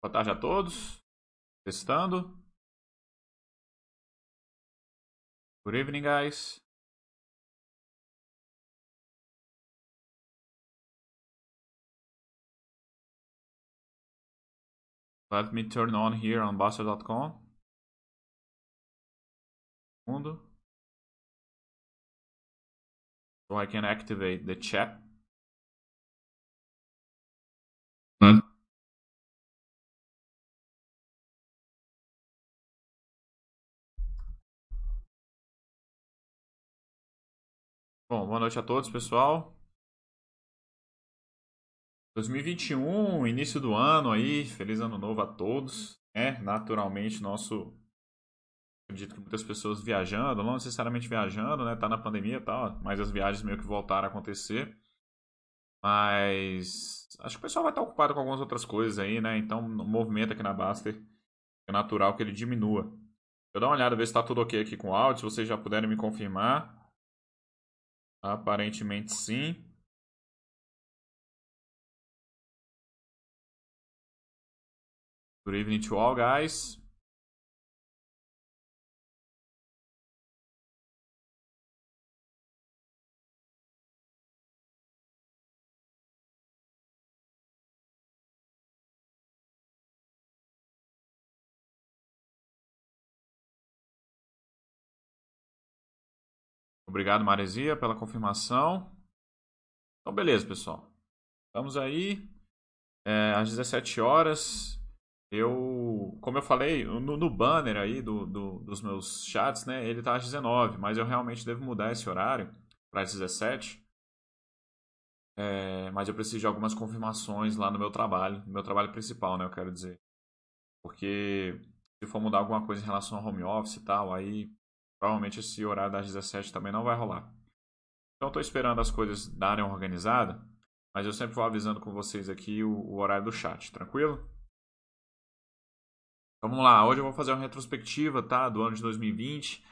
Boa tarde a todos. Testando. Good evening, guys. Let me turn on here on Buster.com. Mundo. So I can activate the chat. Bom, boa noite a todos, pessoal. 2021, início do ano aí, feliz ano novo a todos. É, naturalmente, nosso. Acredito que muitas pessoas viajando, não necessariamente viajando, né? Tá na pandemia e tal, mas as viagens meio que voltaram a acontecer. Mas acho que o pessoal vai estar ocupado com algumas outras coisas aí, né? Então, o movimento aqui na Baster é natural que ele diminua. Deixa eu dar uma olhada, ver se está tudo ok aqui com o áudio, se vocês já puderem me confirmar. Aparentemente sim. Good evening to all, guys. Obrigado, Maresia, pela confirmação. Então, beleza, pessoal. Estamos aí é, às 17 horas. Eu, como eu falei, no, no banner aí do, do, dos meus chats, né, ele está às 19, mas eu realmente devo mudar esse horário para as 17. É, mas eu preciso de algumas confirmações lá no meu trabalho, no meu trabalho principal, né, eu quero dizer. Porque se for mudar alguma coisa em relação ao home office e tal, aí Provavelmente esse horário das 17 também não vai rolar. Então estou esperando as coisas darem uma organizada, mas eu sempre vou avisando com vocês aqui o, o horário do chat, tranquilo? Vamos lá, hoje eu vou fazer uma retrospectiva tá, do ano de 2020,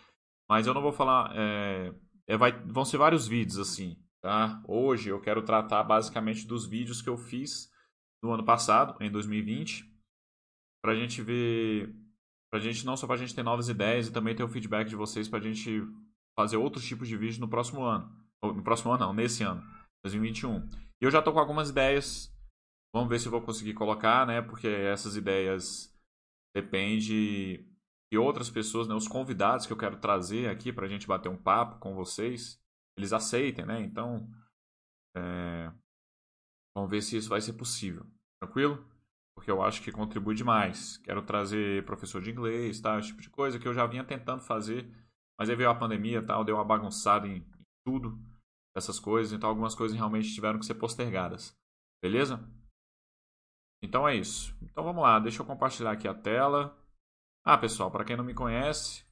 mas eu não vou falar. É, é, vai, vão ser vários vídeos assim. Tá? Hoje eu quero tratar basicamente dos vídeos que eu fiz no ano passado, em 2020, para a gente ver Pra gente, não só pra gente ter novas ideias e também ter o feedback de vocês pra gente fazer outros tipos de vídeo no próximo ano. No próximo ano não, nesse ano, 2021. E eu já tô com algumas ideias. Vamos ver se eu vou conseguir colocar, né? Porque essas ideias depende de outras pessoas, né? Os convidados que eu quero trazer aqui pra gente bater um papo com vocês, eles aceitem, né? Então, é... vamos ver se isso vai ser possível. Tranquilo? Porque eu acho que contribui demais. Quero trazer professor de inglês, tá? Esse tipo de coisa que eu já vinha tentando fazer, mas aí veio a pandemia tal, deu uma bagunçada em, em tudo dessas coisas, então algumas coisas realmente tiveram que ser postergadas. Beleza? Então é isso. Então vamos lá, deixa eu compartilhar aqui a tela. Ah, pessoal, para quem não me conhece,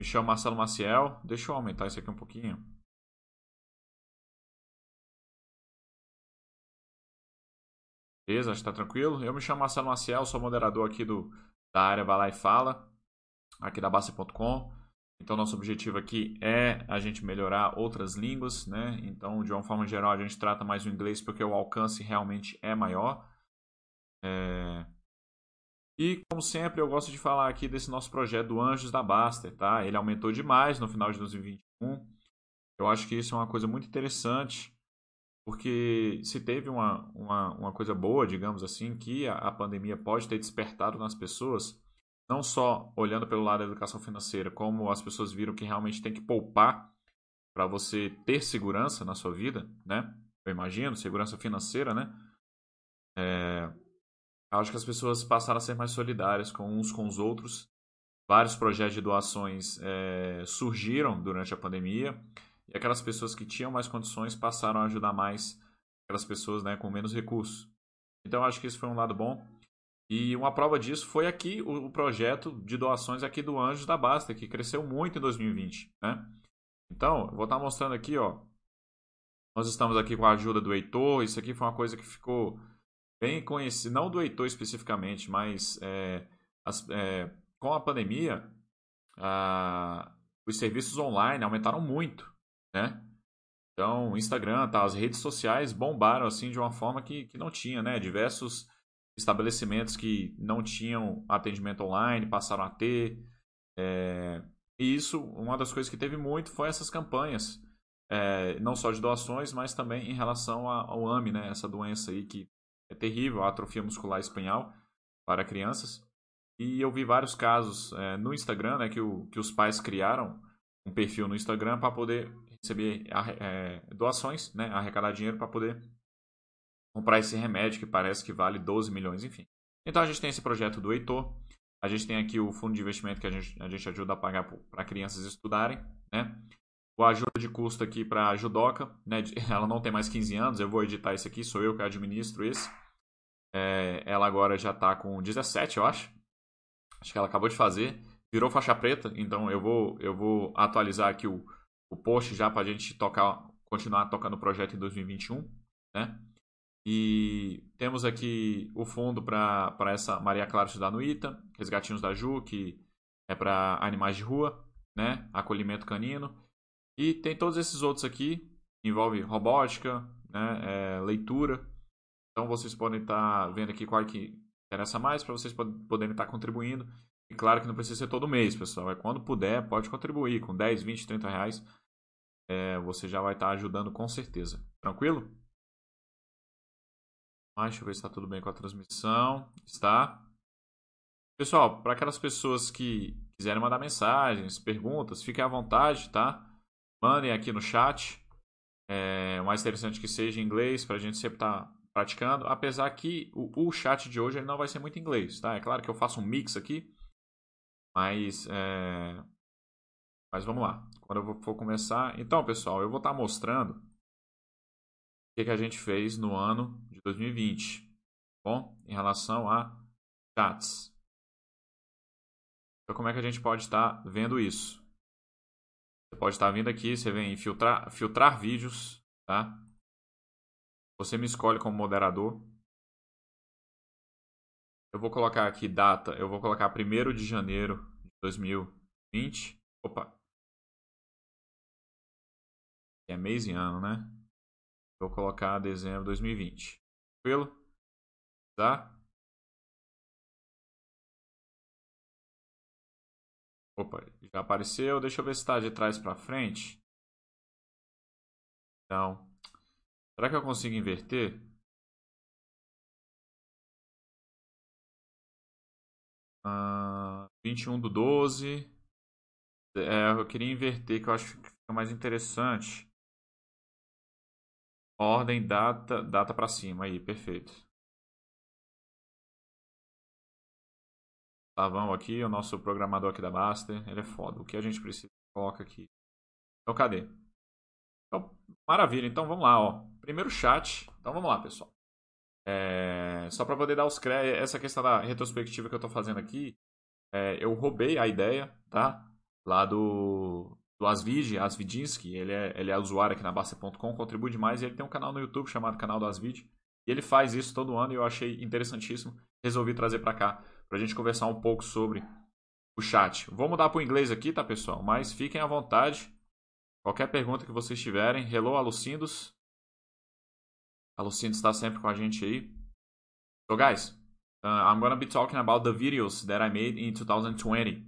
me chamo Marcelo Maciel. Deixa eu aumentar isso aqui um pouquinho. Beleza, acho que tá tranquilo. Eu me chamo Marcelo Maciel, sou moderador aqui do, da área Vai Lá e Fala, aqui da Basta.com. Então, nosso objetivo aqui é a gente melhorar outras línguas, né? Então, de uma forma geral, a gente trata mais o inglês porque o alcance realmente é maior. É... E, como sempre, eu gosto de falar aqui desse nosso projeto do Anjos da Baster, tá? Ele aumentou demais no final de 2021. Eu acho que isso é uma coisa muito interessante porque se teve uma, uma, uma coisa boa, digamos assim, que a, a pandemia pode ter despertado nas pessoas, não só olhando pelo lado da educação financeira, como as pessoas viram que realmente tem que poupar para você ter segurança na sua vida, né? Eu imagino, segurança financeira, né? É, acho que as pessoas passaram a ser mais solidárias com uns com os outros. Vários projetos de doações é, surgiram durante a pandemia. E aquelas pessoas que tinham mais condições passaram a ajudar mais aquelas pessoas né, com menos recursos. Então acho que isso foi um lado bom. E uma prova disso foi aqui o, projeto de doações aqui do Anjos da Basta, que cresceu muito em 2020. Né? Então, vou estar mostrando aqui, ó. Nós estamos aqui com a ajuda do Heitor. Isso aqui foi uma coisa que ficou bem conhecida, não do Heitor especificamente, mas é, as, é, com a pandemia, a, os serviços online aumentaram muito né? Então, Instagram, tá, as redes sociais bombaram assim de uma forma que, que não tinha, né? Diversos estabelecimentos que não tinham atendimento online passaram a ter. É, e isso, uma das coisas que teve muito foi essas campanhas, é, não só de doações, mas também em relação ao AMI, né, essa doença aí que é terrível, a atrofia muscular espinhal para crianças. E eu vi vários casos é, no Instagram, né, que, o, que os pais criaram um perfil no Instagram para poder receber é, doações, né, arrecadar dinheiro para poder comprar esse remédio que parece que vale 12 milhões, enfim. Então a gente tem esse projeto do Heitor, a gente tem aqui o fundo de investimento que a gente, a gente ajuda a pagar para crianças estudarem, né? O ajuda de custo aqui para a Judoca, né? Ela não tem mais 15 anos, eu vou editar esse aqui, sou eu que administro esse. É, ela agora já está com 17, eu acho. Acho que ela acabou de fazer. Virou faixa preta, então eu vou, eu vou atualizar aqui o, o post já para a gente tocar, continuar tocando o projeto em 2021, né? E temos aqui o fundo para essa Maria Clara estudar no ITA, Resgatinhos da Ju, que é para animais de rua, né? Acolhimento canino. E tem todos esses outros aqui, envolve robótica, né? É, leitura. Então vocês podem estar tá vendo aqui qual que interessa mais para vocês poderem estar tá contribuindo. Claro que não precisa ser todo mês, pessoal. É quando puder, pode contribuir com 10, 20, 30 reais. É, você já vai estar tá ajudando com certeza. Tranquilo? Mas deixa eu ver se está tudo bem com a transmissão. Está. Pessoal, para aquelas pessoas que quiserem mandar mensagens, perguntas, fiquem à vontade, tá? Mandem aqui no chat. É, o mais interessante que seja em inglês, para a gente sempre estar tá praticando. Apesar que o, o, chat de hoje ele não vai ser muito em inglês, tá? É claro que eu faço um mix aqui. Mas, é... mas vamos lá. Quando eu for começar. Então, pessoal, eu vou estar tá mostrando o que, que a gente fez no ano de 2020. Bom, em relação a chats. Então, como é que a gente pode estar tá vendo isso? Você pode estar tá vindo aqui, você vem filtrar, filtrar vídeos, tá? Você me escolhe como moderador. Eu vou colocar aqui data, eu vou colocar 1 de janeiro 2020. Opa. É mês e ano, né? Vou colocar dezembro de 2020. Tranquilo? Tá? Opa, já apareceu. Deixa eu ver se está de trás para frente. Então, Será que eu consigo inverter? Uh, 21 do 12. É, eu queria inverter, que eu acho que fica mais interessante. Ordem, data, data para cima. Aí, perfeito. Tá, vamos aqui. O nosso programador aqui da Master. Ele é foda. O que a gente precisa, coloca aqui. Então, cadê? Então, maravilha. Então, vamos lá, ó. Primeiro chat. Então, vamos lá, pessoal. É... Só para poder dar os créditos, essa questão da retrospectiva que eu estou fazendo aqui, é... eu roubei a ideia, tá? Lá do, do Asvid, Asvidinsky, ele é, ele é usuário aqui na Basta.com, contribui demais e ele tem um canal no YouTube chamado Canal do Asvid. E ele faz isso todo ano e eu achei interessantíssimo. Resolvi trazer para cá, para a gente conversar um pouco sobre o chat. Vou mudar para o inglês aqui, tá, pessoal? Mas fiquem à vontade. Qualquer pergunta que vocês tiverem, hello Alucindos. Alucindos está sempre com a gente aí. So guys, uh, I'm gonna be talking about the videos that I made in 2020.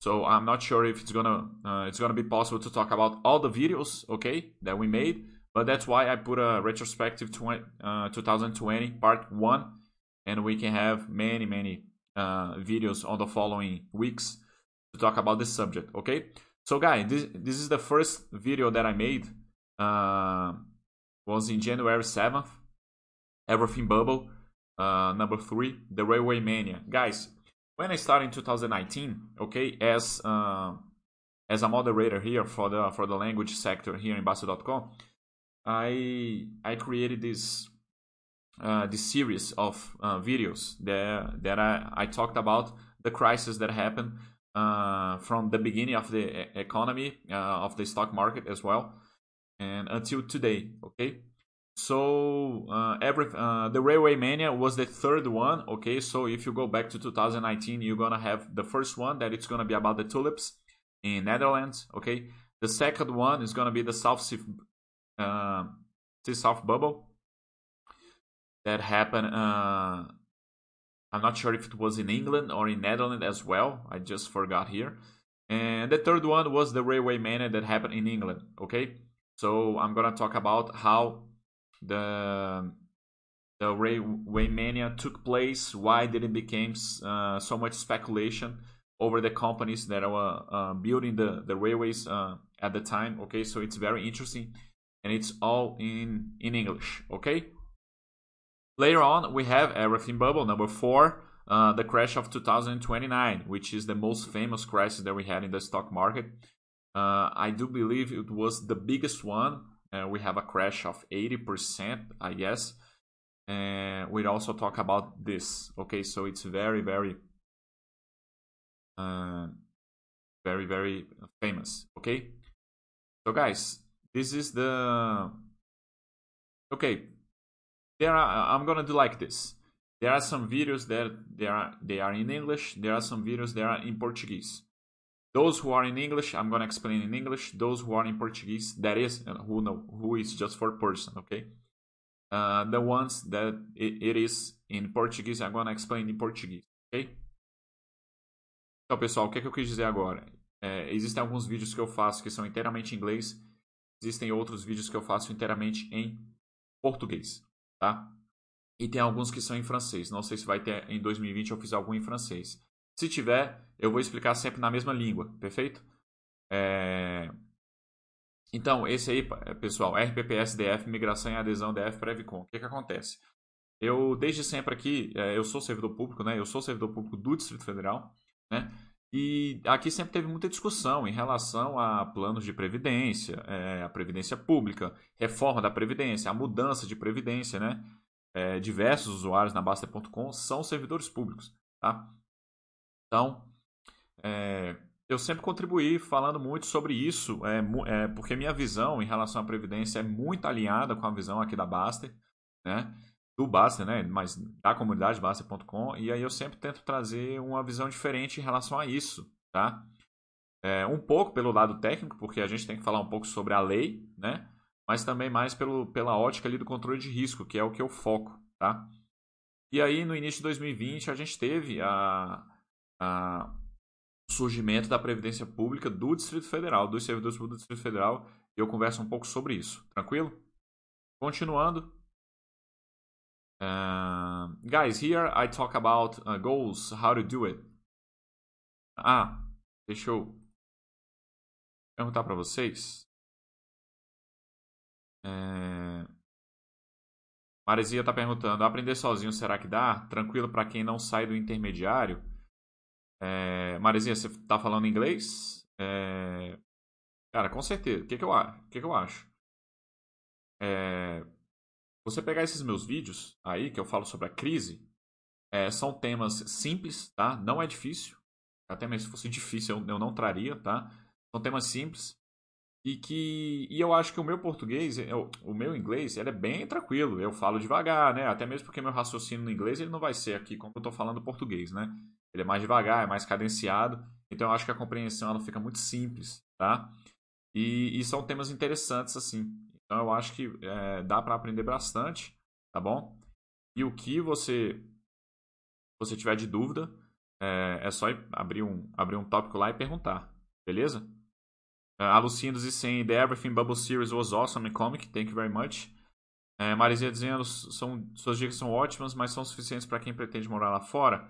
So I'm not sure if it's gonna uh, it's gonna be possible to talk about all the videos, okay, that we made. But that's why I put a retrospective 20, uh, 2020 part one, and we can have many many uh, videos on the following weeks to talk about this subject, okay? So guys, this, this is the first video that I made. Uh, was in January 7th. Everything Bubble. Uh, number three, The Railway Mania. Guys, when I started in 2019, okay, as uh, as a moderator here for the for the language sector here in Bastter.com, I I created this uh, this series of uh, videos that that I, I talked about the crisis that happened uh, from the beginning of the economy uh, of the stock market as well and until today okay so uh, every uh, the railway mania was the third one okay so if you go back to 2019 you're gonna have the first one that it's gonna be about the tulips in netherlands okay the second one is gonna be the south sea, uh, sea south bubble that happened uh, I'm not sure if it was in England or in Netherlands as well. I just forgot here. And the third one was the Railway Mania that happened in England. Okay, so I'm gonna talk about how the the Railway Mania took place, why did it became uh, so much speculation over the companies that were uh, building the the railways uh, at the time. Okay, so it's very interesting, and it's all in in English. Okay. Later on, we have everything bubble number four uh, the crash of 2029, which is the most famous crisis that we had in the stock market. Uh, I do believe it was the biggest one. Uh, we have a crash of 80%, I guess. And we'd also talk about this. Okay, so it's very, very, uh, very, very famous. Okay, so guys, this is the. Okay, there are. I'm gonna do like this. There are some videos that they are they are in English. There are some videos that are in Portuguese. Those who are in English, I'm gonna explain in English. Those who are in Portuguese, that is uh, who know who is just for person, okay? Uh, the ones that it, it is in Portuguese, I'm gonna explain in Portuguese, ok? Então, pessoal, o que, é que eu quis dizer agora? É, existem alguns vídeos que eu faço que são inteiramente em inglês. Existem outros vídeos que eu faço inteiramente em português, tá? e tem alguns que são em francês. Não sei se vai ter em 2020 eu fiz algum em francês. Se tiver, eu vou explicar sempre na mesma língua, perfeito? É... Então, esse aí, pessoal, RPPSDF, Migração e Adesão DF Previcom. O que, que acontece? Eu, desde sempre aqui, é, eu sou servidor público, né? Eu sou servidor público do Distrito Federal, né? E aqui sempre teve muita discussão em relação a planos de previdência, é, a previdência pública, reforma da previdência, a mudança de previdência, né? é, diversos usuários na Basta.com são servidores públicos. Tá? Então, é, eu sempre contribuí falando muito sobre isso, é, é, porque minha visão em relação à Previdência é muito alinhada com a visão aqui da Baster, né? do Baster, né? mas da comunidade Baster.com, e aí eu sempre tento trazer uma visão diferente em relação a isso. Tá? É, um pouco pelo lado técnico, porque a gente tem que falar um pouco sobre a lei, né? mas também mais pelo, pela ótica ali do controle de risco, que é o que eu foco, tá? E aí, no início de 2020, a gente teve a, a surgimento da Previdência Pública do Distrito Federal, dos servidores públicos do Distrito Federal, e eu converso um pouco sobre isso, tranquilo? Continuando. Uh, guys, here I talk about uh, goals, how to do it. Ah, deixa eu perguntar para vocês. É... Maresia está perguntando: aprender sozinho será que dá? Tranquilo para quem não sai do intermediário? É... Você está falando inglês? É... Cara, com certeza. O que, que, eu, que, que eu acho? É... Você pegar esses meus vídeos aí, que eu falo sobre a crise, é, são temas simples, tá? Não é difícil. Até mesmo se fosse difícil, eu, eu não traria, tá? São temas simples e que e eu acho que o meu português, o meu inglês, ele é bem tranquilo. Eu falo devagar, né? Até mesmo porque meu raciocínio no inglês ele não vai ser aqui como eu estou falando português, né? Ele é mais devagar, é mais cadenciado. Então eu acho que a compreensão ela fica muito simples, tá? E, e são temas interessantes assim. Então eu acho que é, dá para aprender bastante, tá bom? E o que você você tiver de dúvida, é, é só abrir um abrir um tópico lá e perguntar, beleza? Uh, Alucindos e sem The Everything Bubble Series was awesome comic, thank you very much. Uh, Marizinha dizendo, são, suas dicas são ótimas, mas são suficientes para quem pretende morar lá fora.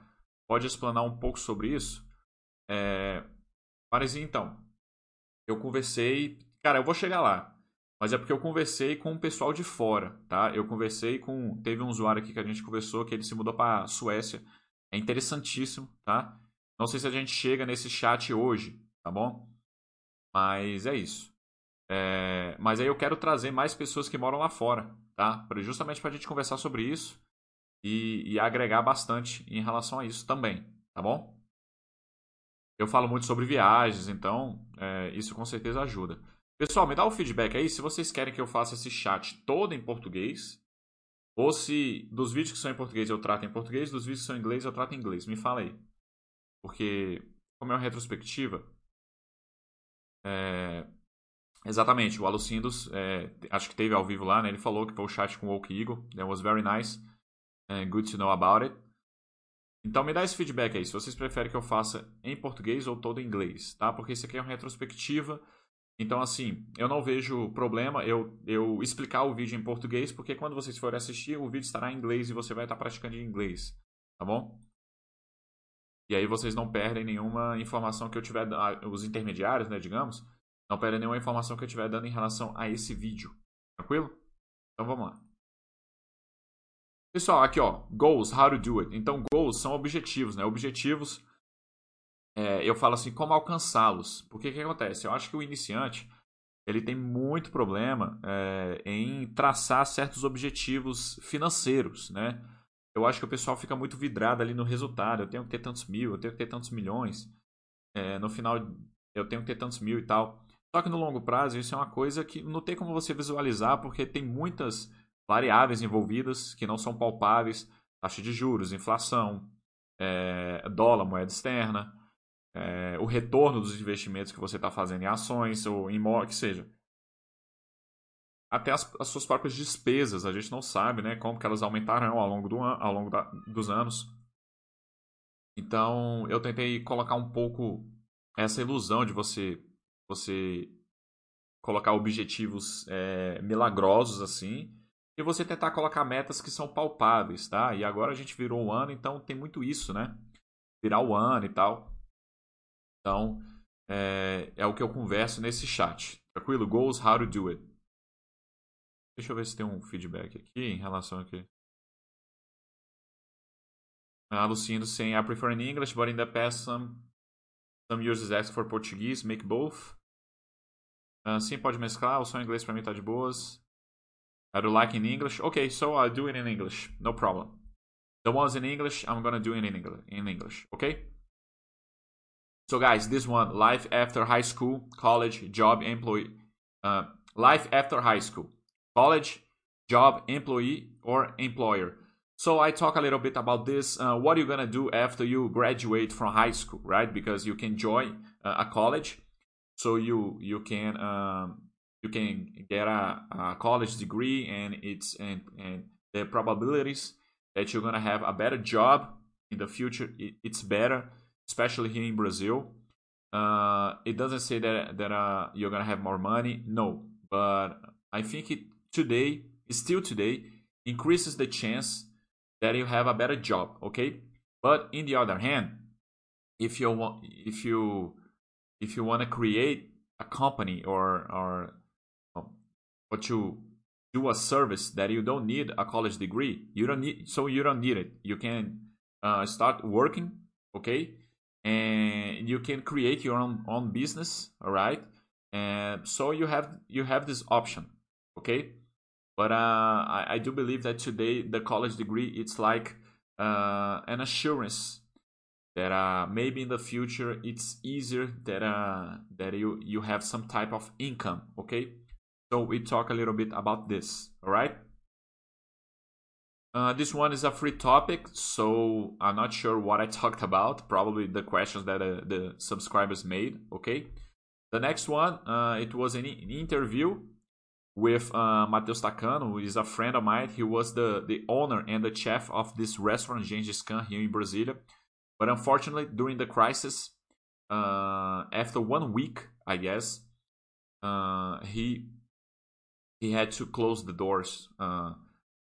Pode explanar um pouco sobre isso? É... Marizinha, então, eu conversei... Cara, eu vou chegar lá, mas é porque eu conversei com o pessoal de fora, tá? Eu conversei com... Teve um usuário aqui que a gente conversou, que ele se mudou para Suécia. É interessantíssimo, tá? Não sei se a gente chega nesse chat hoje, tá bom? Mas é isso. É, mas aí eu quero trazer mais pessoas que moram lá fora, tá? Justamente para a gente conversar sobre isso e, e, agregar bastante em relação a isso também, tá bom? Eu falo muito sobre viagens, então é, isso com certeza ajuda. Pessoal, me dá o feedback aí se vocês querem que eu faça esse chat todo em português ou se dos vídeos que são em português eu trato em português, dos vídeos que são em inglês eu trato em inglês. Me fala aí. Porque, como é uma retrospectiva, é, exatamente, o Alucindos, é, acho que teve ao vivo lá, né? Ele falou que foi o chat com o Oak Eagle. That was very nice. And good to know about it. Então me dá esse feedback aí, se vocês preferem que eu faça em português ou todo em inglês, tá? Porque isso aqui é uma retrospectiva. Então, assim, eu não vejo problema eu, eu explicar o vídeo em português, porque quando vocês forem assistir, o vídeo estará em inglês e você vai estar praticando em inglês, tá bom? E aí vocês não perdem nenhuma informação que eu tiver, os intermediários, né, digamos, não perdem nenhuma informação que eu estiver dando em relação a esse vídeo, tranquilo? Então vamos lá. Pessoal, aqui ó, goals, how to do it. Então, goals são objetivos, né? Objetivos, é, eu falo assim, como alcançá-los. Porque o que acontece? Eu acho que o iniciante, ele tem muito problema é, em traçar certos objetivos financeiros, né? Eu acho que o pessoal fica muito vidrado ali no resultado. Eu tenho que ter tantos mil, eu tenho que ter tantos milhões. É, no final, eu tenho que ter tantos mil e tal. Só que no longo prazo, isso é uma coisa que não tem como você visualizar, porque tem muitas variáveis envolvidas que não são palpáveis, taxa de juros, inflação, é, dólar, moeda externa, é, o retorno dos investimentos que você está fazendo em ações ou em imóvel, que seja. Até as, as, suas próprias despesas, a gente não sabe né, como que elas aumentarão ao longo, do an ao longo da, dos anos. Então, eu tentei colocar um pouco essa ilusão de você você colocar objetivos é, milagrosos assim e você tentar colocar metas que são palpáveis, tá? E agora a gente virou o ano, então tem muito isso, né? Virar o ano e tal. Então, é, é o que eu converso nesse chat. Tranquilo? Goals, how to do it. Deixa eu ver se tem um feedback aqui em relação aqui. Ah, Lucindo saying I prefer in English, but in the past some some users ask for Portuguese. Make both. Uh, sim, pode mesclar. O som em inglês para mim tá de boas. I do like in English. Okay, so I'll do it in English. No problem. The ones in English, I'm gonna do it in English. In English, okay? So, guys, this one: life after high school, college, job, employee. Uh, life after high school, college, job, employee, or employer. So I talk a little bit about this. Uh, what are you gonna do after you graduate from high school, right? Because you can join uh, a college, so you you can um, you can get a, a college degree and it's and, and the probabilities that you're gonna have a better job in the future it, it's better especially here in brazil. Uh, it doesn't say that that uh, you're gonna have more money no but i think it today still today increases the chance that you have a better job okay? But in the other hand if you want if you if you want to create a company or or but to do a service that you don't need a college degree. You don't need so you don't need it. You can uh, start working okay? And you can create your own, own business all right? And so you have you have this option okay? But uh, I, I do believe that today the college degree it's like uh, an assurance that uh, maybe in the future it's easier that uh, that you you have some type of income okay so we talk a little bit about this, all right? Uh, this one is a free topic, so I'm not sure what I talked about. Probably the questions that uh, the subscribers made. Okay. The next one, uh, it was an, an interview with uh, Matheus Takano, who is a friend of mine. He was the, the owner and the chef of this restaurant, Gengis Khan, here in Brasilia. But unfortunately, during the crisis, uh, after one week, I guess, uh, he he had to close the doors uh,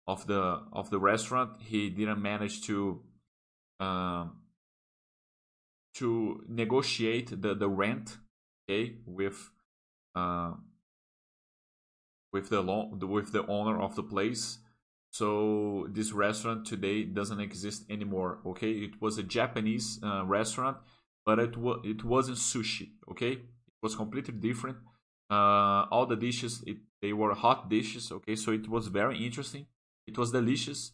of the of the restaurant. He didn't manage to uh, to negotiate the, the rent, okay, with uh, with the with the owner of the place. So this restaurant today doesn't exist anymore. Okay, it was a Japanese uh, restaurant, but it was it wasn't sushi. Okay, it was completely different. Uh, all the dishes it they were hot dishes, okay, so it was very interesting. It was delicious.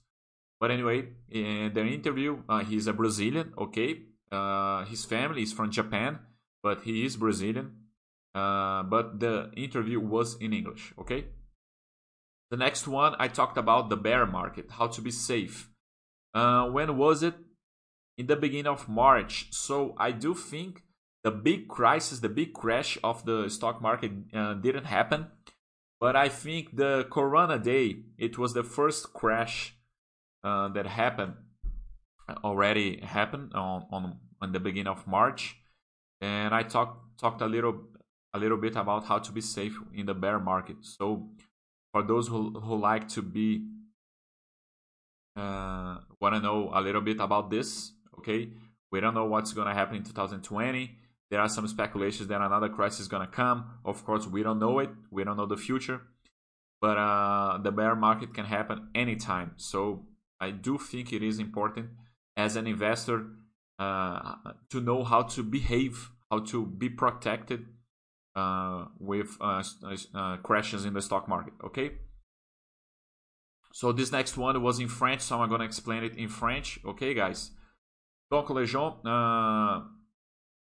But anyway, in the interview, uh, he's a Brazilian, okay. Uh, his family is from Japan, but he is Brazilian. Uh, but the interview was in English, okay. The next one, I talked about the bear market, how to be safe. Uh, when was it? In the beginning of March. So I do think the big crisis, the big crash of the stock market uh, didn't happen but I think the Corona day, it was the first crash uh, that happened already happened on, on on the beginning of March, and I talked talked a little a little bit about how to be safe in the bear market. So for those who who like to be uh, want to know a little bit about this, okay, we don't know what's going to happen in 2020. There are some speculations that another crisis is going to come. Of course, we don't know it. We don't know the future. But uh, the bear market can happen anytime. So I do think it is important as an investor uh, to know how to behave, how to be protected uh, with uh, uh, crashes in the stock market. Okay. So this next one was in French, so I'm gonna explain it in French. Okay, guys. Donc les gens,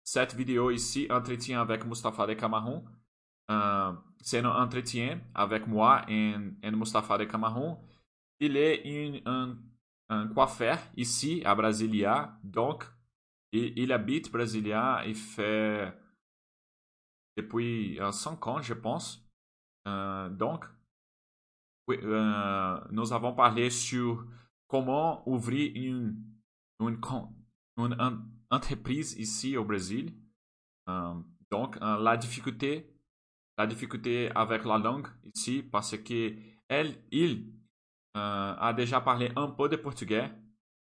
cette vidéo ici, entretien avec Mustafa de Camarón. Euh, c'est un entretien avec moi et, et Mustafa de Camarón. Il est une, un, un coiffeur ici à Brasilia, donc il, il habite Brasilia et fait depuis 5 ans, je pense. Euh, donc, euh, nous avons parlé sur comment ouvrir une, une, une entreprise ici au Brésil. Euh, donc, euh, la difficulté, la difficulté avec la langue ici, parce que elle, il euh, a déjà parlé un peu de portugais,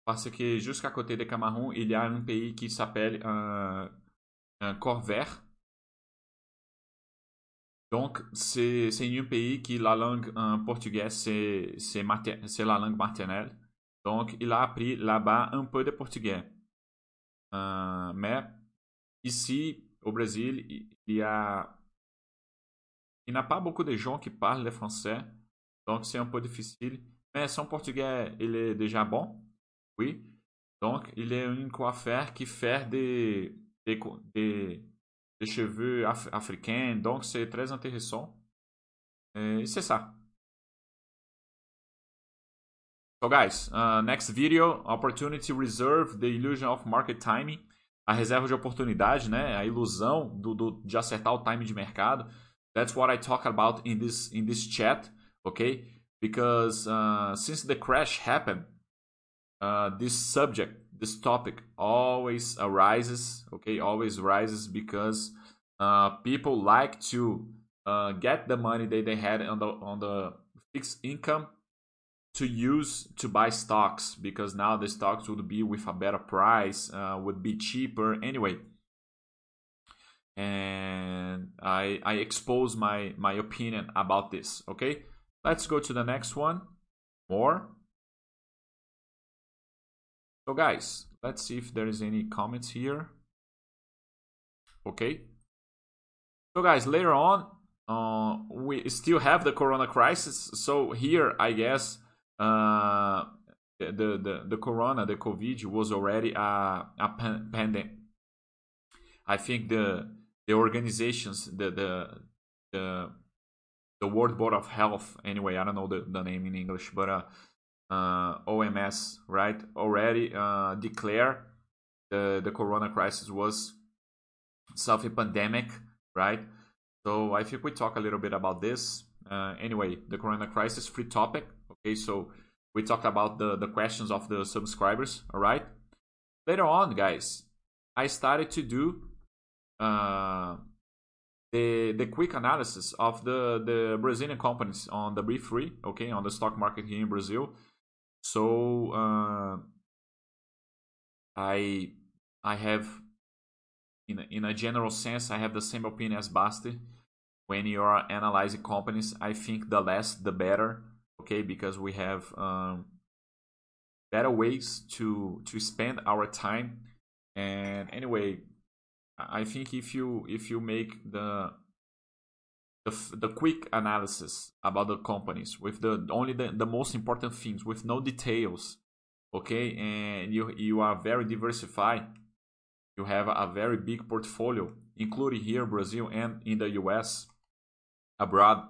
parce que jusqu'à côté de Cameroun, il y a un pays qui s'appelle un. Donc, c'est un pays qui la langue en portugais, c'est la langue maternelle. Donc, il a appris là-bas un peu de portugais. Uh, mais ici, au Brésil, il y a. Il n'y a pas beaucoup de gens qui parlent le français, donc c'est un peu difficile. Mais son portugais, il est déjà bon, oui. Donc, il est une coiffeur qui fait des, des, des, des cheveux af africains, donc c'est très intéressant. Et c'est. So guys, uh, next video, opportunity reserve, the illusion of market timing. A reserva de oportunidade, né? A ilusão do, do, de acertar o time de mercado. That's what I talk about in this in this chat, okay? Because uh, since the crash happened, uh, this subject, this topic, always arises, okay? Always rises because uh, people like to uh, get the money that they had on the on the fixed income to use to buy stocks because now the stocks would be with a better price, uh, would be cheaper anyway. And I I expose my my opinion about this. Okay, let's go to the next one. More. So guys, let's see if there is any comments here. Okay. So guys, later on, uh, we still have the Corona crisis. So here, I guess uh, the, the, the corona, the COVID was already a, a pandemic. I think the the organizations, the the the the World Board of Health, anyway, I don't know the, the name in English, but uh, uh, OMS, right, already uh, declare the the Corona crisis was self a pandemic, right? So I think we talk a little bit about this. Uh, anyway, the Corona crisis, free topic. Okay, so we talked about the, the questions of the subscribers, all right? Later on, guys, I started to do uh, the the quick analysis of the, the Brazilian companies on the B3, okay, on the stock market here in Brazil. So uh, I I have in a, in a general sense, I have the same opinion as Basti. When you are analyzing companies, I think the less the better okay because we have um, better ways to to spend our time. And anyway i think if you if you make the the, the quick analysis about the companies with the only the, the most important things with no details okay and you you are very diversified you have a very big portfolio including here brazil and in the us abroad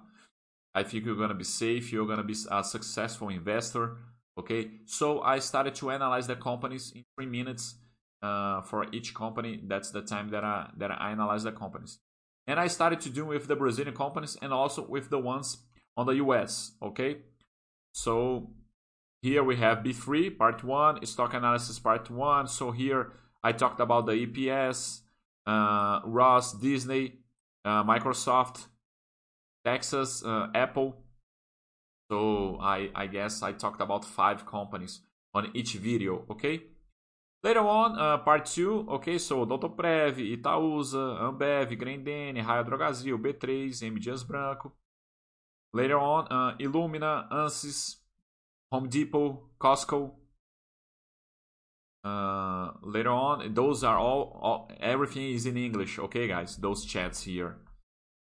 I think you're gonna be safe. You're gonna be a successful investor. Okay, so I started to analyze the companies in three minutes uh, for each company. That's the time that I that I analyze the companies, and I started to do with the Brazilian companies and also with the ones on the US. Okay, so here we have B3 part 1, stock analysis part 1. So here I talked about the EPS, uh, Ross, Disney, uh, Microsoft, Texas, uh, Apple. So I, I guess I talked about five companies on each video, okay? Later on, uh, part 2, ok? So, Odontoprev, Itaúsa, Ambev, Grendene, Raia Drogasil, B3, M. Dias Branco. Later on, uh, Illumina, Ansys, Home Depot, Costco. Uh, later on, those are all, all, everything is in English, okay, guys? Those chats here.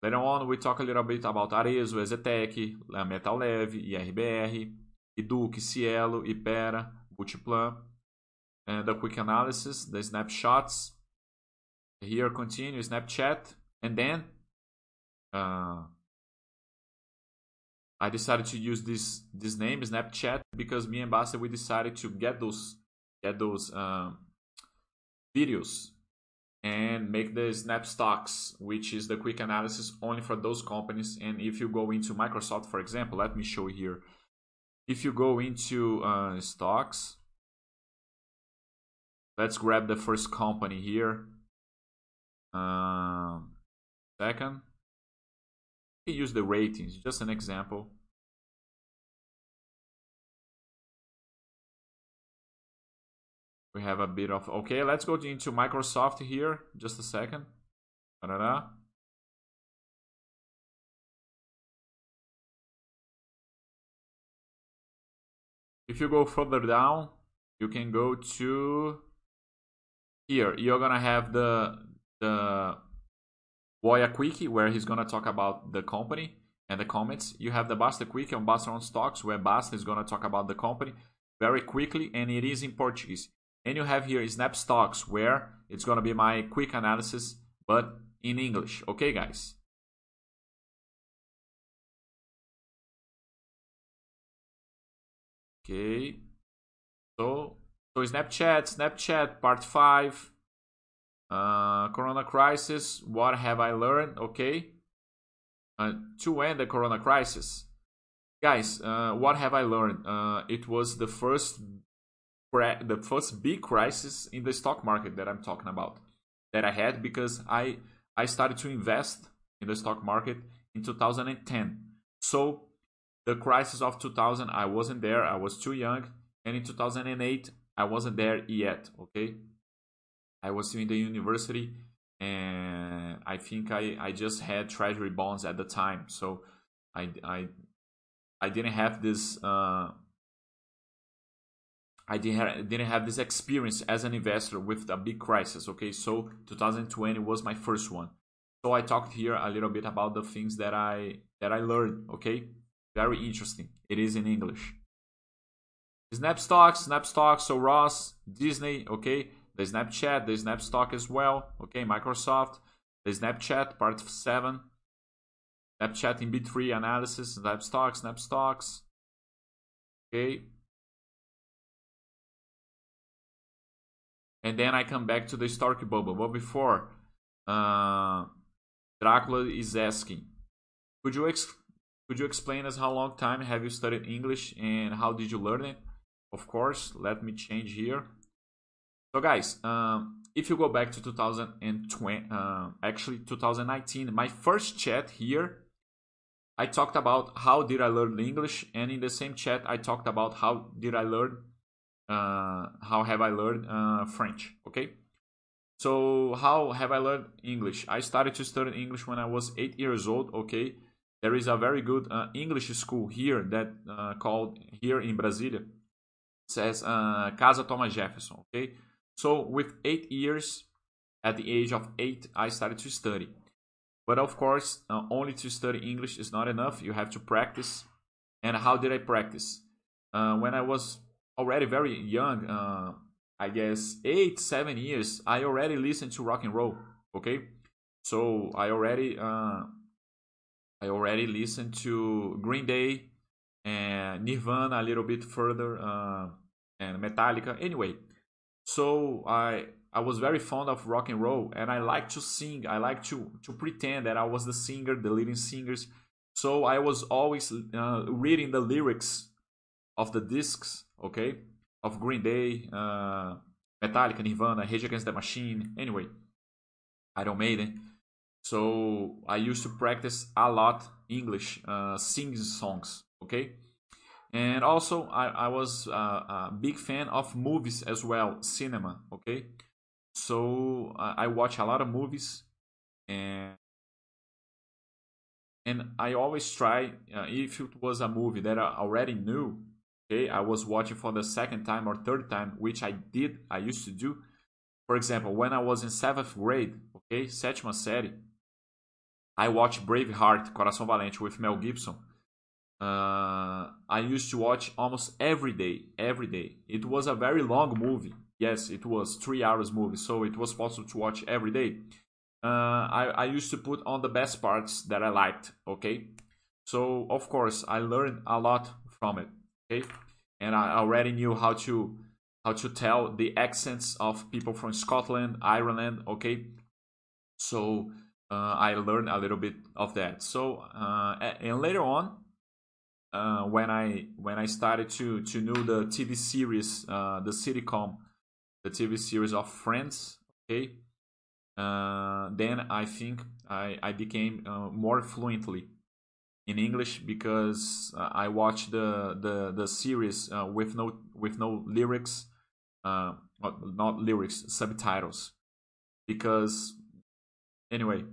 Later on, we talk a little bit about Arezo, Ezetec, Metal Leve, IRBR, Eduque, Cielo, Ipera, Multiplan and the quick analysis, the snapshots. Here continue Snapchat, and then uh, I decided to use this this name Snapchat because me and Basta we decided to get those get those videos and make the snap stocks, which is the quick analysis only for those companies. And if you go into Microsoft, for example, let me show here. If you go into uh, stocks, Let's grab the first company here. Um, second, use the ratings, just an example. We have a bit of, okay, let's go into Microsoft here, just a second. Da -da -da. If you go further down, you can go to here you're gonna have the the Voya Quickie where he's gonna talk about the company and the comments. You have the Basta Quickie on Basta on Stocks where Basta is gonna talk about the company very quickly and it is in Portuguese. And you have here Snap Stocks where it's gonna be my quick analysis but in English. Okay, guys. Okay. So so Snapchat, Snapchat part 5. Uh, corona crisis, what have I learned? Okay. Uh, to end the Corona crisis. Guys, uh, what have I learned? Uh, it was the first the first big crisis in the stock market that I'm talking about that I had because I I started to invest in the stock market in 2010. So the crisis of 2000 I wasn't there, I was too young, and in 2008 I wasn't there yet, okay? I was still in the university and I think I, I just had treasury bonds at the time. So I, I, I didn't have this uh, I didn't have, this experience as an investor with a big crisis. Okay, so 2020 was my first one. So I talked here a little bit about the things that I that I learned. Okay, very interesting. It is in English. Snap stock, Snap stock, so Ross, Disney, okay, the Snapchat, the Snap stock as well, okay, Microsoft, the Snapchat part 7, Snapchat in B3 analysis, Snap stocks, Snap stocks, okay. And then I come back to the Stark bubble. But before, uh, Dracula is asking, could you could you explain us how long time have you studied English and how did you learn it? of course let me change here so guys um, if you go back to 2020 uh, actually 2019 my first chat here I talked about how did I learn English and in the same chat I talked about how did I learn uh, how have I learned uh, French okay so how have I learned English I started to study English when I was 8 years old okay there is a very good uh, English school here that uh, called here in Brasilia says uh, Casa Thomas Jefferson. Okay, so with eight years, at the age of eight, I started to study. But of course, uh, only to study English is not enough. You have to practice. And how did I practice? When I was already very young, uh, I guess eight, seven years, I already listened to rock and roll. Okay, so I already, uh, I already listened to Green Day, and Nirvana a little bit further, uh, and Metallica. Anyway, so I I was very fond of rock and roll, and I like to sing. I like to to pretend that I was the singer, the leading singers. So I was always uh, reading the lyrics of the discs, okay, of Green Day, uh, Metallica, Nirvana, Rage Against the Machine, anyway, Iron Maiden. So I used to practice a lot English uh, singing songs, okay. And also I, I was uh, a big fan of movies as well, cinema, okay. So I watch a lot of movies and and I always try uh, if it was a movie that I already knew. Okay, I was watching for the second time or third time, which I did. I used to do. For example, when I was in seventh grade, okay, sétima série, I watched Braveheart, Coração Valente with Mel Gibson. Uh, I used to watch almost every day, every day. It was a very long movie. Yes, it was three hours movie, so it was possible to watch every day uh, I, I used to put on the best parts that I liked. Okay, so of course I learned a lot from it. Okay, and I already knew how to how to tell the accents of people from Scotland, Ireland. Okay, so uh, I learned a little bit of that. So uh, and later on, uh, when I when I started to to know the TV series, uh, the sitcom, the TV series of Friends. Okay, uh, then I think I, I became uh, more fluently in English because uh, I watched the the, the series uh, with no with no lyrics, uh, not lyrics subtitles, because anyway,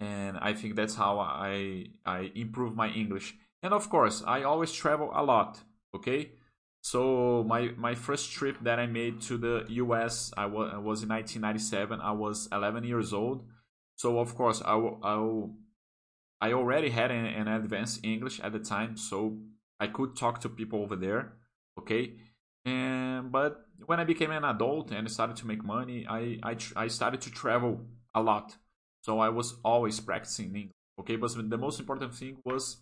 and I think that's how I I improve my English. And of course, I always travel a lot. Okay, so my my first trip that I made to the U.S. I was was in 1997. I was 11 years old. So of course I I, I already had an, an advanced English at the time, so I could talk to people over there. Okay, and but when I became an adult and started to make money, I I I started to travel a lot. So I was always practicing English. Okay, but the most important thing was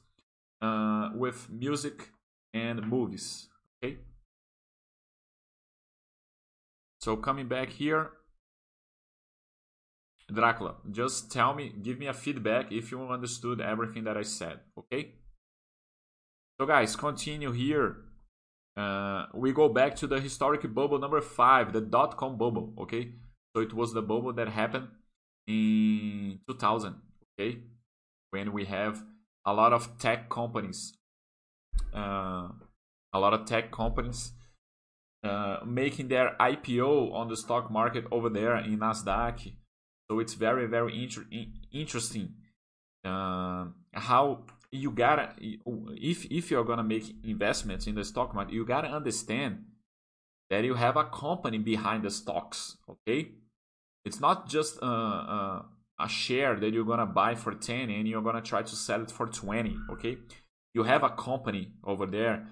uh, with music and movies Okay. So coming back here, Dracula, just tell me, give me a feedback if you understood everything that I said, okay? So guys, continue here. Uh, we go back to the historic bubble number five, the dot-com bubble, okay? So it was the bubble that happened in 2000, okay? When we have a lot of tech companies uh, a lot of tech companies uh, making their IPO on the stock market over there in Nasdaq. So it's very very inter- interesting uh, how you gotta if if you're gonna make investments in the stock market, you gotta understand that you have a company behind the stocks. Okay, it's not just uh, uh, a share that you're gonna buy for 10 and you're gonna try to sell it for 20 okay you have a company over there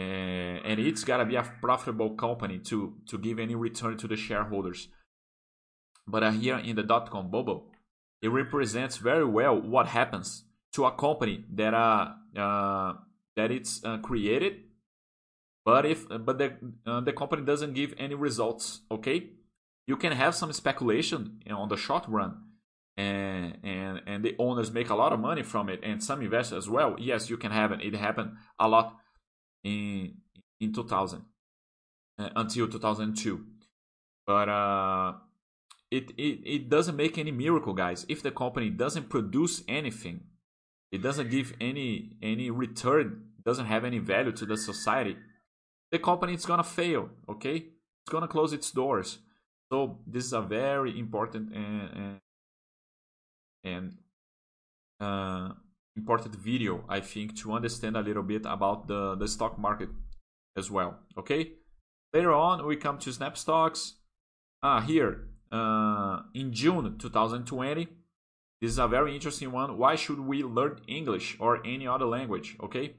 and, and it's got to be a profitable company to to give any return to the shareholders. But here in the dot com bubble, it represents very well what happens to a company that uh, uh that it's uh, created, but if but the uh, the company doesn't give any results. Okay, you can have some speculation on the short run, and and and the owners make a lot of money from it, and some investors as well. Yes, you can have it. It happened a lot in in 2000 uh, until 2002 but uh it, it it doesn't make any miracle guys if the company doesn't produce anything it doesn't give any any return doesn't have any value to the society the company is gonna fail okay it's gonna close its doors so this is a very important and and, and uh, important video, I think, to understand a little bit about the, the stock market as well. Okay. Later on, we come to Snap Stocks. Ah, here uh, in June 2020. This is a very interesting one. Why should we learn English or any other language? Okay.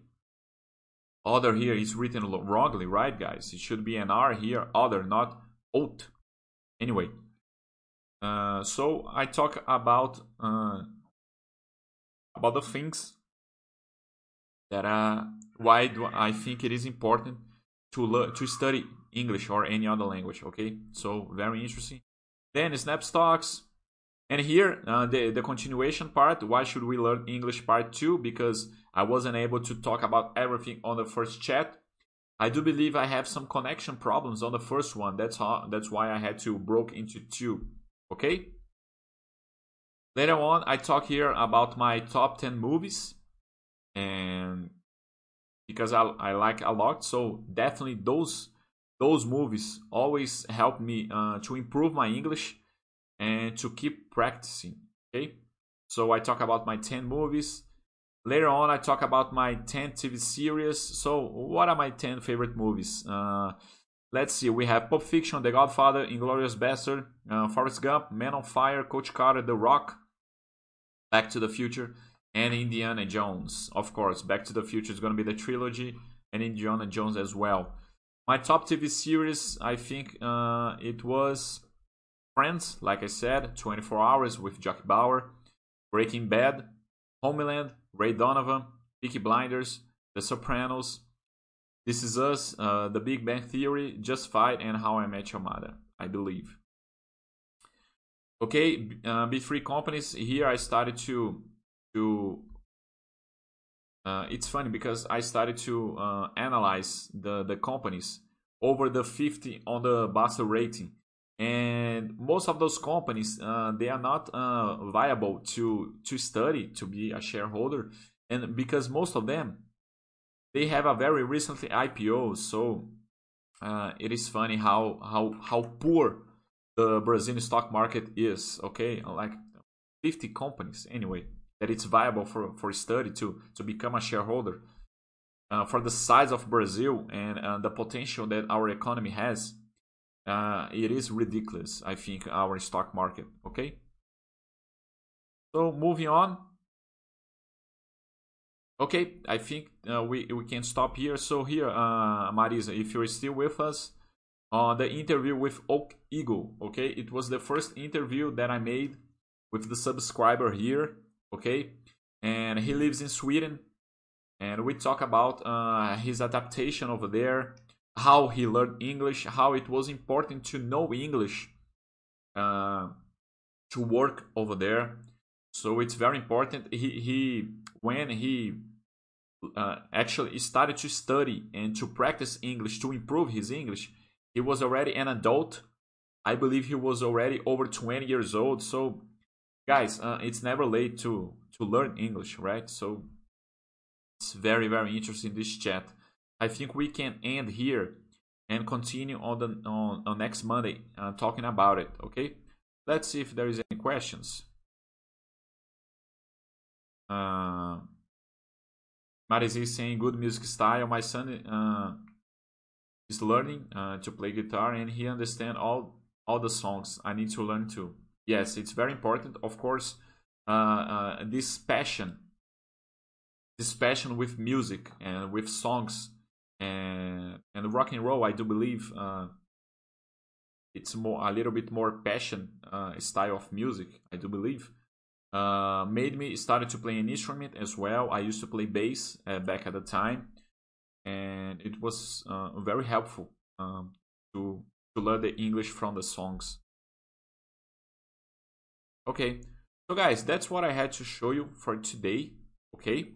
Other here is written wrongly, right, guys? It should be an R here, other, not out. Anyway, uh, so I talk about uh, about the things that uh, why do I think it is important to learn to study English or any other language. Okay, so very interesting. Then snap stocks, and here uh, the the continuation part. Why should we learn English part two? Because I wasn't able to talk about everything on the first chat. I do believe I have some connection problems on the first one. That's how, that's why I had to broke into two. Okay. Later on, I talk here about my top 10 movies and because I, I like a lot. So definitely those those movies always help me uh, to improve my English and to keep practicing. Okay, so I talk about my 10 movies. Later on, I talk about my 10 TV series. So, what are my 10 favorite movies? Uh, let's see. We have Pulp Fiction, The Godfather, Inglourious Bastard, uh, Forrest Gump, Man on Fire, Coach Carter, The Rock, Back to the Future, and Indiana Jones. Of course, Back to the Future is going to be the trilogy, and Indiana Jones as well. My top TV series, I think uh, it was Friends, like I said, 24 Hours with Jack Bauer, Breaking Bad, Homeland, Ray Donovan, Peaky Blinders, The Sopranos, This Is Us, uh, The Big Bang Theory, Justified, and How I Met Your Mother, I believe. Okay, uh, B3 companies. Here I started to to uh, it's funny because I started to uh, analyze the, the companies over the 50 on the Basel rating. And most of those companies, uh, they are not uh, viable to, to study, to be a shareholder. And because most of them, they have a very recently IPO. So uh, it is funny how, how, how poor the Brazilian stock market is. Okay, like 50 companies anyway that it's viable for, for study to, to become a shareholder. Uh, for the size of Brazil and uh, the potential that our economy has, uh, it is ridiculous, I think, our stock market. Okay? So, moving on. Okay, I think uh, we, we can stop here. So, here, uh, Marisa, if you're still with us, on the interview with Oak Eagle, okay? It was the first interview that I made with the subscriber here okay? And he lives in Sweden, and we talk about uh, his adaptation over there, how he learned English, how it was important to know English uh, to work over there. So it's very important. He he when he uh, actually started to study and to practice English to improve his English, he was already an adult. I believe he was already over 20 years old. So guys uh, it's never late to to learn english right? So it's very very interesting this chat. I think we can end here and continue on the on, on next monday uh, talking about it okay? Let's see if there is any questions. Uh Marizy saying good music style. My son uh, is learning uh, to play guitar and he understand all all the songs. I need to learn too yes, it's very important. Of course, uh, uh, this passion, this passion with music and with songs and and rock and roll, I do believe uh, it's more a little bit more passion uh, style of music. I do believe. Uh, made me started to play an instrument as well. I used to play bass uh, back at the time, and it was very helpful um, to to learn the English from the songs. Okay, so guys, that's what I had to show you for today. Okay,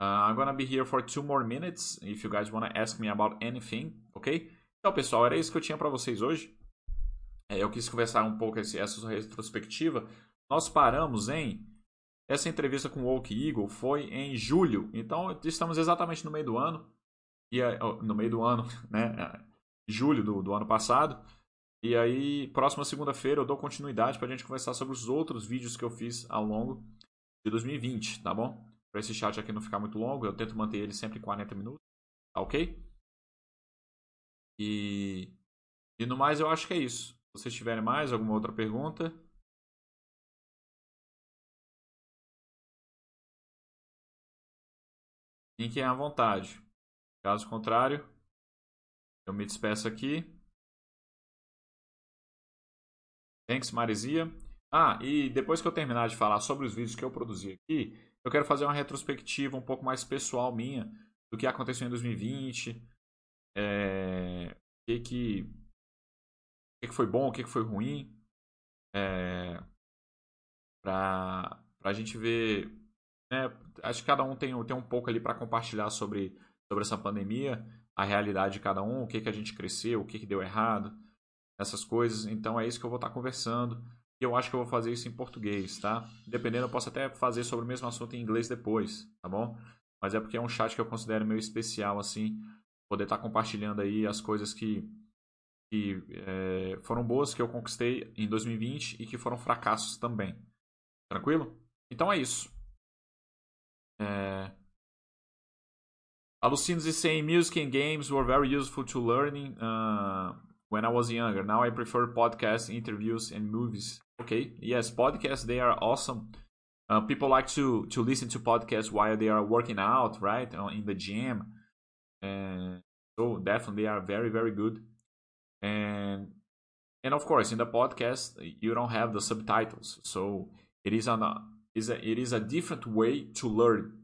uh, I'm gonna be here for two more minutes if you guys wanna ask me about anything. Ok? Então, pessoal, era isso que eu tinha para vocês hoje. É, eu quis conversar um pouco esse, essa retrospectiva. Nós paramos em essa entrevista com o Oak Eagle foi em julho. Então, estamos exatamente no meio do ano. E no meio do ano, né? Julho do, do ano passado. E aí, próxima segunda-feira eu dou continuidade para a gente conversar sobre os outros vídeos que eu fiz ao longo de 2020, tá bom? Para esse chat aqui não ficar muito longo, eu tento manter ele sempre 40 minutos, tá ok? E, e no mais eu acho que é isso. Se vocês tiverem mais alguma outra pergunta. Fiquem à vontade. Caso contrário, eu me despeço aqui. Thanks, Marizia. Ah, e depois que eu terminar de falar sobre os vídeos que eu produzi aqui, eu quero fazer uma retrospectiva um pouco mais pessoal minha do que aconteceu em 2020, é, o que que, o que, que foi bom, o que, que foi ruim, é, para a gente ver. Né, acho que cada um tem, tem um pouco ali para compartilhar sobre, sobre essa pandemia. a realidade de cada um, o que, que a gente cresceu, o que, que deu errado, essas coisas. Então é isso que eu vou estar conversando. E eu acho que eu vou fazer isso em português, tá? Dependendo, eu posso até fazer sobre o mesmo assunto em inglês depois, tá bom? Mas é porque é um chat que eu considero meio especial, assim, poder estar compartilhando aí as coisas que, que é, foram boas que eu conquistei em 2020 e que foram fracassos também. Tranquilo? Então é isso. É... Alucinos is saying music and games were very useful to learning uh, when I was younger. Now I prefer podcasts, interviews, and movies. Okay, yes, podcasts they are awesome. Uh, people like to to listen to podcasts while they are working out, right, in the gym, and so definitely are very very good. And and of course, in the podcast you don't have the subtitles, so it is an is a, it is a different way to learn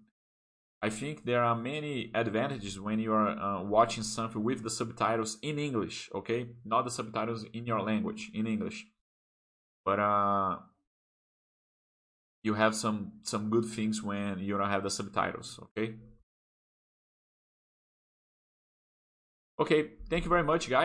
I think there are many advantages when you are uh, watching something with the subtitles in English, okay? Not the subtitles in your language, in English. But uh, you have some some good things when you don't have the subtitles, okay? Okay, thank you very much, guys.